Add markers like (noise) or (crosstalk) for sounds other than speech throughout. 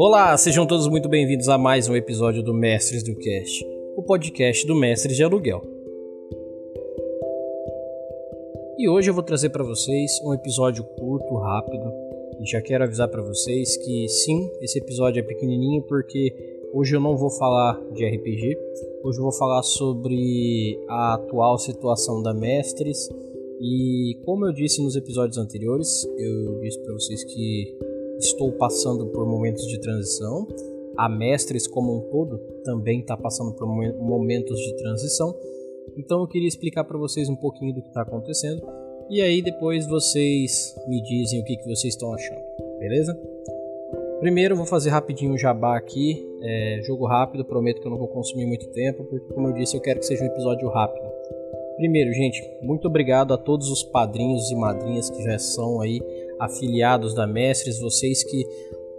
Olá, sejam todos muito bem-vindos a mais um episódio do Mestres do Cast, o podcast do Mestres de Aluguel. E hoje eu vou trazer para vocês um episódio curto, rápido, e já quero avisar para vocês que sim, esse episódio é pequenininho porque hoje eu não vou falar de RPG, hoje eu vou falar sobre a atual situação da Mestres e como eu disse nos episódios anteriores, eu disse para vocês que estou passando por momentos de transição. A Mestres como um todo também está passando por momentos de transição. Então eu queria explicar para vocês um pouquinho do que está acontecendo e aí depois vocês me dizem o que, que vocês estão achando, beleza? Primeiro vou fazer rapidinho o jabá aqui, é, jogo rápido, prometo que eu não vou consumir muito tempo, porque como eu disse eu quero que seja um episódio rápido. Primeiro, gente, muito obrigado a todos os padrinhos e madrinhas que já são aí afiliados da Mestres, vocês que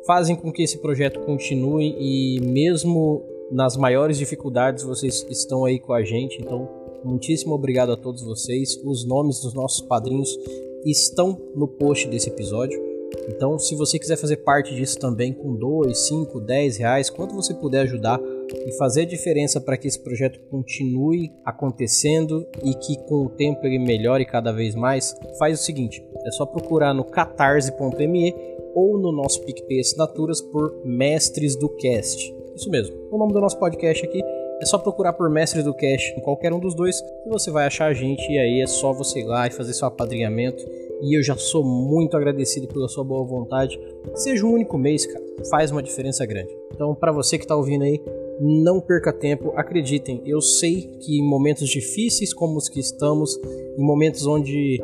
fazem com que esse projeto continue e mesmo nas maiores dificuldades vocês estão aí com a gente. Então, muitíssimo obrigado a todos vocês. Os nomes dos nossos padrinhos estão no post desse episódio. Então, se você quiser fazer parte disso também com 2, 5, 10 reais, quanto você puder ajudar, e fazer a diferença para que esse projeto continue acontecendo e que com o tempo ele melhore cada vez mais, faz o seguinte: é só procurar no catarse.me ou no nosso PicPay Assinaturas por Mestres do Cast. Isso mesmo, o nome do nosso podcast aqui é só procurar por Mestres do Cast em qualquer um dos dois que você vai achar a gente e aí é só você ir lá e fazer seu apadrinhamento. E eu já sou muito agradecido pela sua boa vontade. Seja um único mês, cara, faz uma diferença grande. Então, para você que está ouvindo aí, não perca tempo, acreditem, eu sei que em momentos difíceis como os que estamos, em momentos onde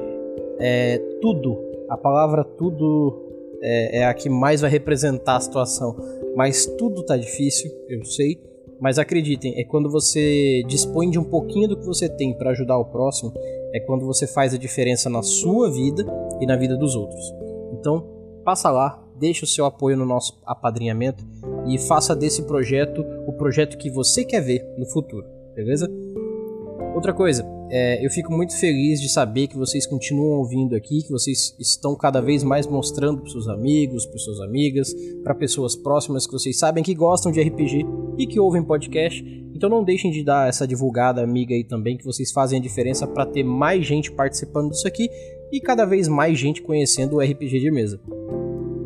é, tudo, a palavra tudo é, é, a que mais vai representar a situação, mas tudo tá difícil, eu sei, mas acreditem, é quando você dispõe de um pouquinho do que você tem para ajudar o próximo, é quando você faz a diferença na sua vida e na vida dos outros. Então, passa lá, deixe o seu apoio no nosso apadrinhamento e faça desse projeto o projeto que você quer ver no futuro, beleza? Outra coisa, é, eu fico muito feliz de saber que vocês continuam ouvindo aqui, que vocês estão cada vez mais mostrando para seus amigos, para suas amigas, para pessoas próximas que vocês sabem que gostam de RPG e que ouvem podcast. Então não deixem de dar essa divulgada amiga aí também, que vocês fazem a diferença para ter mais gente participando disso aqui e cada vez mais gente conhecendo o RPG de mesa.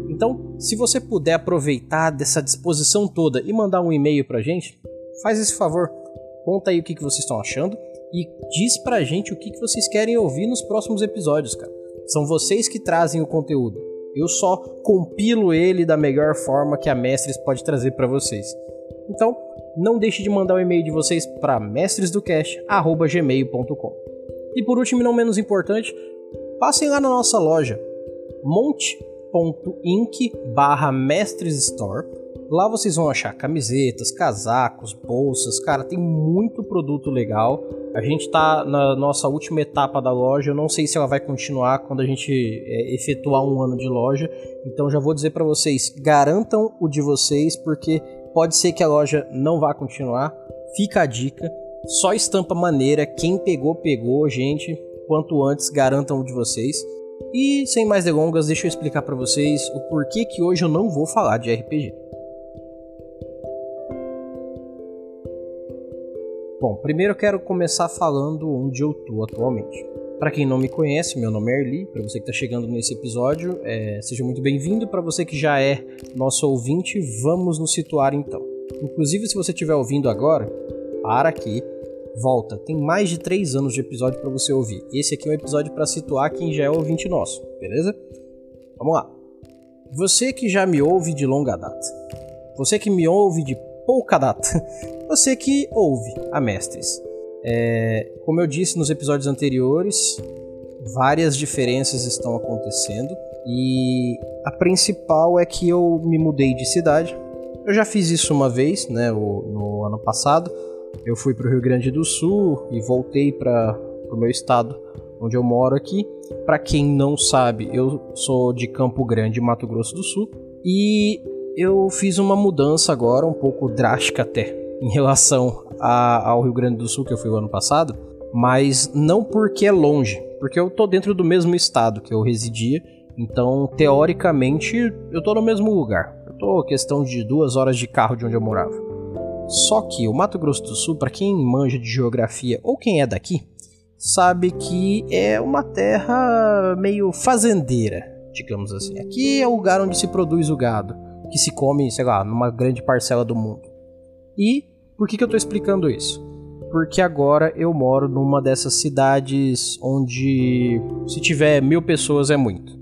Então, se você puder aproveitar dessa disposição toda e mandar um e-mail pra gente, faz esse favor. Conta aí o que, que vocês estão achando e diz pra gente o que, que vocês querem ouvir nos próximos episódios, cara. São vocês que trazem o conteúdo. Eu só compilo ele da melhor forma que a Mestres pode trazer para vocês. Então, não deixe de mandar o e-mail de vocês para mestresdocast@gmail.com. E por último, e não menos importante, passem lá na nossa loja Monte inc barra Mestres Store. Lá vocês vão achar camisetas, casacos, bolsas, cara, tem muito produto legal. A gente tá na nossa última etapa da loja, eu não sei se ela vai continuar quando a gente é, efetuar um ano de loja. Então já vou dizer para vocês, garantam o de vocês, porque pode ser que a loja não vá continuar. Fica a dica, só estampa maneira, quem pegou, pegou, gente. Quanto antes, garantam o de vocês. E sem mais delongas, deixa eu explicar para vocês o porquê que hoje eu não vou falar de RPG. Bom, primeiro eu quero começar falando onde eu tô atualmente. Para quem não me conhece, meu nome é Erli. Para você que está chegando nesse episódio, é, seja muito bem-vindo. Para você que já é nosso ouvinte, vamos nos situar então. Inclusive, se você estiver ouvindo agora, para aqui, volta. Tem mais de 3 anos de episódio para você ouvir. Esse aqui é um episódio para situar quem já é ouvinte nosso, beleza? Vamos lá. Você que já me ouve de longa data. Você que me ouve de pouca data. (laughs) Você que ouve a Mestres. É, como eu disse nos episódios anteriores, várias diferenças estão acontecendo e a principal é que eu me mudei de cidade. Eu já fiz isso uma vez, né, no ano passado, eu fui para o Rio Grande do Sul e voltei para o meu estado, onde eu moro aqui. Para quem não sabe, eu sou de Campo Grande, Mato Grosso do Sul, e eu fiz uma mudança agora, um pouco drástica até, em relação a, ao Rio Grande do Sul que eu fui o ano passado, mas não porque é longe, porque eu tô dentro do mesmo estado que eu residia, então teoricamente eu tô no mesmo lugar Tô questão de duas horas de carro de onde eu morava. Só que o Mato Grosso do Sul, para quem manja de geografia ou quem é daqui, sabe que é uma terra meio fazendeira, digamos assim. Aqui é o lugar onde se produz o gado, que se come, sei lá, numa grande parcela do mundo. E por que, que eu estou explicando isso? Porque agora eu moro numa dessas cidades onde se tiver mil pessoas é muito.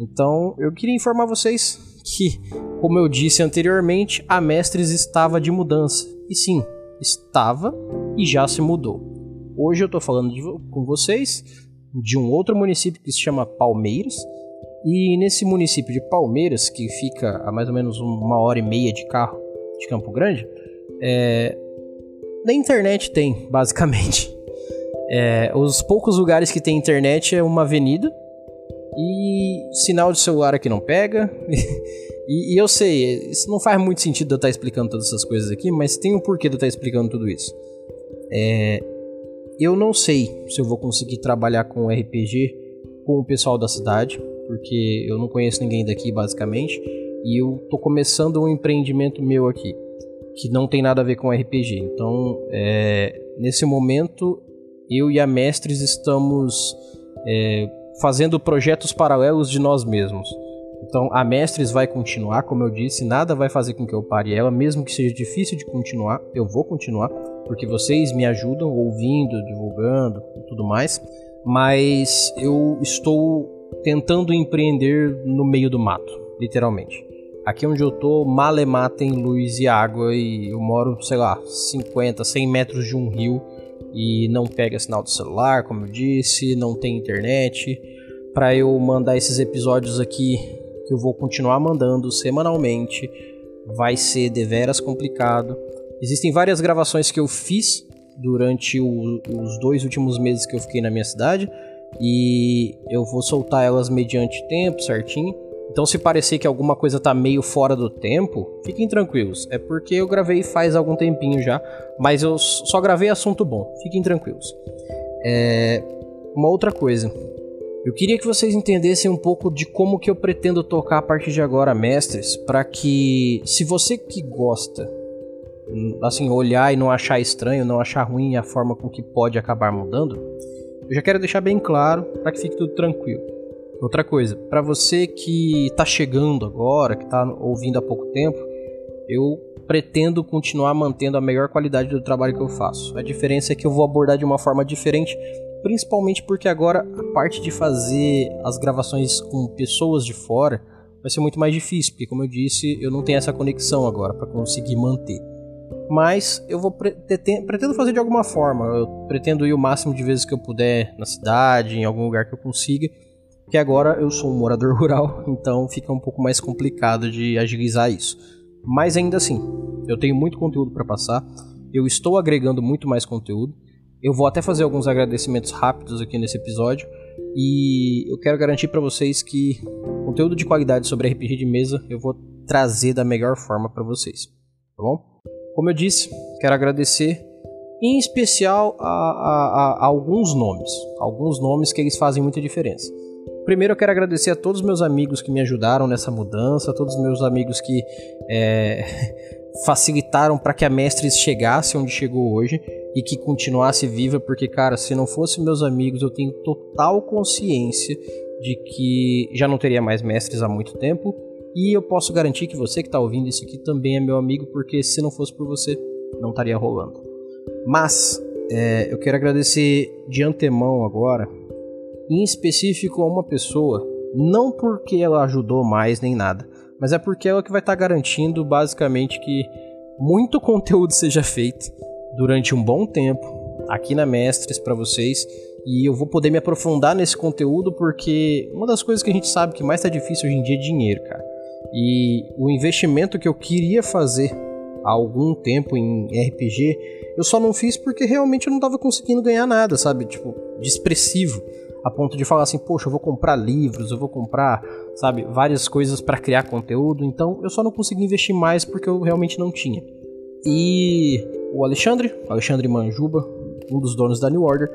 Então eu queria informar vocês que, como eu disse anteriormente, a Mestres estava de mudança. E sim, estava e já se mudou. Hoje eu estou falando de, com vocês de um outro município que se chama Palmeiras. E nesse município de Palmeiras, que fica a mais ou menos uma hora e meia de carro de Campo Grande, é, na internet tem, basicamente. (laughs) É, os poucos lugares que tem internet é uma avenida e sinal de celular aqui não pega. (laughs) e, e, eu sei, isso não faz muito sentido eu estar explicando todas essas coisas aqui, mas tem um porquê de eu estar explicando tudo isso. É, eu não sei se eu vou conseguir trabalhar com RPG com o pessoal da cidade, porque eu não conheço ninguém daqui basicamente, e eu tô começando um empreendimento meu aqui que não tem nada a ver com RPG. Então, é, nesse momento, eu e a Mestres estamos é, fazendo projetos paralelos de nós mesmos. Então, a Mestres vai continuar, como eu disse, nada vai fazer com que eu pare ela, mesmo que seja difícil de continuar, eu vou continuar, porque vocês me ajudam ouvindo, divulgando e tudo mais. Mas eu estou tentando empreender no meio do mato, literalmente. Aqui onde eu tô, malemar tem luz e água e eu moro, sei lá, 50, 100 metros de um rio e não pega sinal do celular, como eu disse, não tem internet. Para eu mandar esses episódios aqui, que eu vou continuar mandando semanalmente, vai ser deveras complicado. Existem várias gravações que eu fiz durante o, os dois últimos meses que eu fiquei na minha cidade e eu vou soltar elas mediante tempo certinho. Então, se parecer que alguma coisa tá meio fora do tempo, fiquem tranquilos. É porque eu gravei faz algum tempinho já, mas eu só gravei assunto bom. Fiquem tranquilos. É... Uma outra coisa. Eu queria que vocês entendessem um pouco de como que eu pretendo tocar a partir de agora, mestres, para que, se você que gosta, assim, olhar e não achar estranho, não achar ruim a forma com que pode acabar mudando, eu já quero deixar bem claro para que fique tudo tranquilo. Outra coisa, para você que está chegando agora, que está ouvindo há pouco tempo, eu pretendo continuar mantendo a melhor qualidade do trabalho que eu faço. A diferença é que eu vou abordar de uma forma diferente, principalmente porque agora a parte de fazer as gravações com pessoas de fora vai ser muito mais difícil, porque como eu disse, eu não tenho essa conexão agora para conseguir manter. Mas eu vou pretendo fazer de alguma forma. Eu pretendo ir o máximo de vezes que eu puder na cidade, em algum lugar que eu consiga que agora eu sou um morador (laughs) rural, então fica um pouco mais complicado de agilizar isso. Mas ainda assim, eu tenho muito conteúdo para passar, eu estou agregando muito mais conteúdo. Eu vou até fazer alguns agradecimentos rápidos aqui nesse episódio e eu quero garantir para vocês que conteúdo de qualidade sobre RPG de mesa eu vou trazer da melhor forma para vocês, tá bom? Como eu disse, quero agradecer em especial a, a, a, alguns nomes, alguns nomes que eles fazem muita diferença. Primeiro eu quero agradecer a todos os meus amigos que me ajudaram nessa mudança, todos os meus amigos que é, (laughs) facilitaram para que a Mestres chegasse onde chegou hoje e que continuasse viva, porque, cara, se não fossem meus amigos, eu tenho total consciência de que já não teria mais Mestres há muito tempo. E eu posso garantir que você que está ouvindo isso aqui também é meu amigo, porque se não fosse por você, não estaria rolando. Mas é, eu quero agradecer de antemão agora em específico a uma pessoa, não porque ela ajudou mais nem nada, mas é porque ela que vai estar tá garantindo basicamente que muito conteúdo seja feito durante um bom tempo aqui na Mestres para vocês e eu vou poder me aprofundar nesse conteúdo porque uma das coisas que a gente sabe que mais está difícil hoje em dia é dinheiro, cara. E o investimento que eu queria fazer há algum tempo em RPG, eu só não fiz porque realmente eu não estava conseguindo ganhar nada, sabe? Tipo, de expressivo a ponto de falar assim, poxa, eu vou comprar livros, eu vou comprar, sabe, várias coisas para criar conteúdo. Então eu só não consegui investir mais porque eu realmente não tinha. E o Alexandre, Alexandre Manjuba, um dos donos da New Order,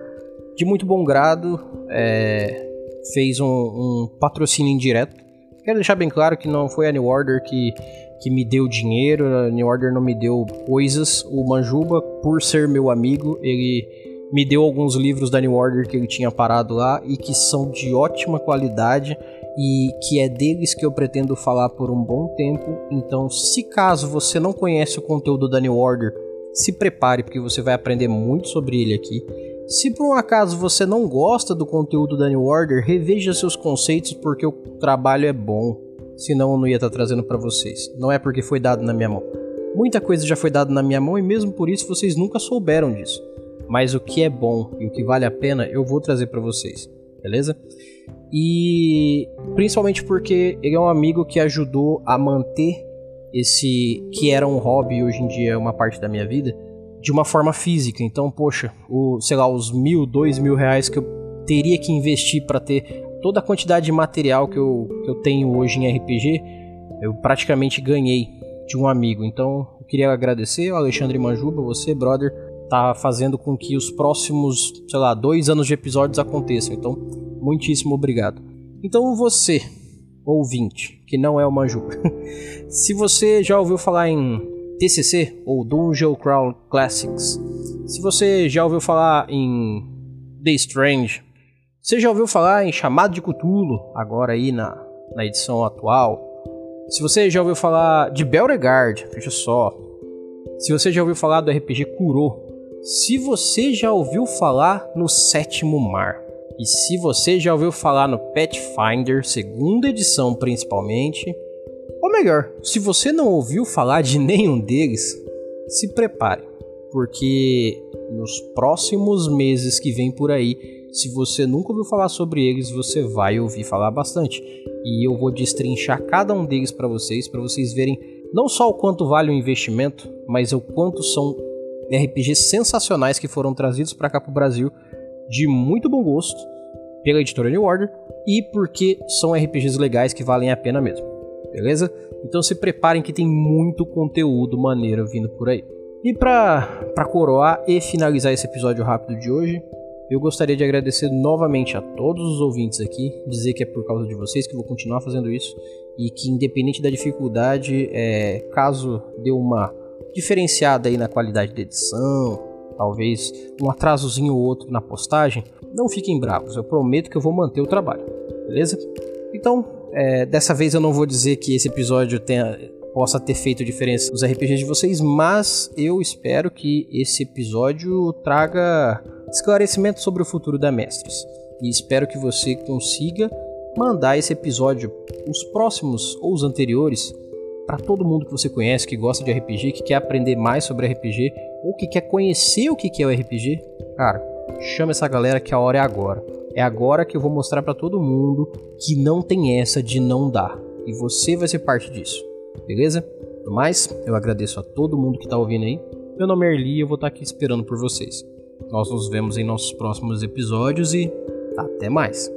de muito bom grado, é, fez um, um patrocínio indireto. Quero deixar bem claro que não foi a New Order que que me deu dinheiro, a New Order não me deu coisas. O Manjuba, por ser meu amigo, ele me deu alguns livros da New Order que ele tinha parado lá e que são de ótima qualidade e que é deles que eu pretendo falar por um bom tempo. Então, se caso você não conhece o conteúdo da New Order, se prepare porque você vai aprender muito sobre ele aqui. Se por um acaso você não gosta do conteúdo da New Order, reveja seus conceitos porque o trabalho é bom. Senão eu não ia estar trazendo para vocês. Não é porque foi dado na minha mão. Muita coisa já foi dada na minha mão e mesmo por isso vocês nunca souberam disso mas o que é bom e o que vale a pena eu vou trazer para vocês, beleza? E principalmente porque ele é um amigo que ajudou a manter esse que era um hobby hoje em dia é uma parte da minha vida de uma forma física. Então, poxa, o, sei lá, os mil, dois mil reais que eu teria que investir para ter toda a quantidade de material que eu, que eu tenho hoje em RPG, eu praticamente ganhei de um amigo. Então, eu queria agradecer ao Alexandre Manjuba, você, brother, tá fazendo com que os próximos, sei lá, dois anos de episódios aconteçam. Então, muitíssimo obrigado. Então, você, ouvinte, que não é o Manju, (laughs) se você já ouviu falar em TCC ou Dungeon Crawl Classics, se você já ouviu falar em The Strange, você já ouviu falar em Chamado de Cthulhu, agora aí na, na edição atual, se você já ouviu falar de Belregard, veja só. Se você já ouviu falar do RPG Kuro, se você já ouviu falar no Sétimo Mar, e se você já ouviu falar no Pathfinder, segunda edição principalmente, ou melhor, se você não ouviu falar de (laughs) nenhum deles, se prepare, porque nos próximos meses que vem por aí, se você nunca ouviu falar sobre eles, você vai ouvir falar bastante. E eu vou destrinchar cada um deles para vocês, para vocês verem não só o quanto vale o investimento, mas o quanto são RPGs sensacionais que foram trazidos para cá pro Brasil de muito bom gosto pela editora New Order e porque são RPGs legais que valem a pena mesmo. Beleza? Então se preparem que tem muito conteúdo maneiro vindo por aí. E para coroar e finalizar esse episódio rápido de hoje, eu gostaria de agradecer novamente a todos os ouvintes aqui, dizer que é por causa de vocês que vou continuar fazendo isso e que independente da dificuldade, é, caso dê uma diferenciada aí na qualidade da edição, talvez um atrasozinho ou outro na postagem, não fiquem bravos, eu prometo que eu vou manter o trabalho, beleza? Então, é, dessa vez eu não vou dizer que esse episódio tenha, possa ter feito diferença nos RPGs de vocês, mas eu espero que esse episódio traga esclarecimento sobre o futuro da Mestres. E espero que você consiga mandar esse episódio, os próximos ou os anteriores, para todo mundo que você conhece, que gosta de RPG, que quer aprender mais sobre RPG, ou que quer conhecer o que é o RPG, cara, chama essa galera que a hora é agora. É agora que eu vou mostrar para todo mundo que não tem essa de não dar. E você vai ser parte disso. Beleza? No mais, eu agradeço a todo mundo que está ouvindo aí. Meu nome é Erli e eu vou estar tá aqui esperando por vocês. Nós nos vemos em nossos próximos episódios e até mais.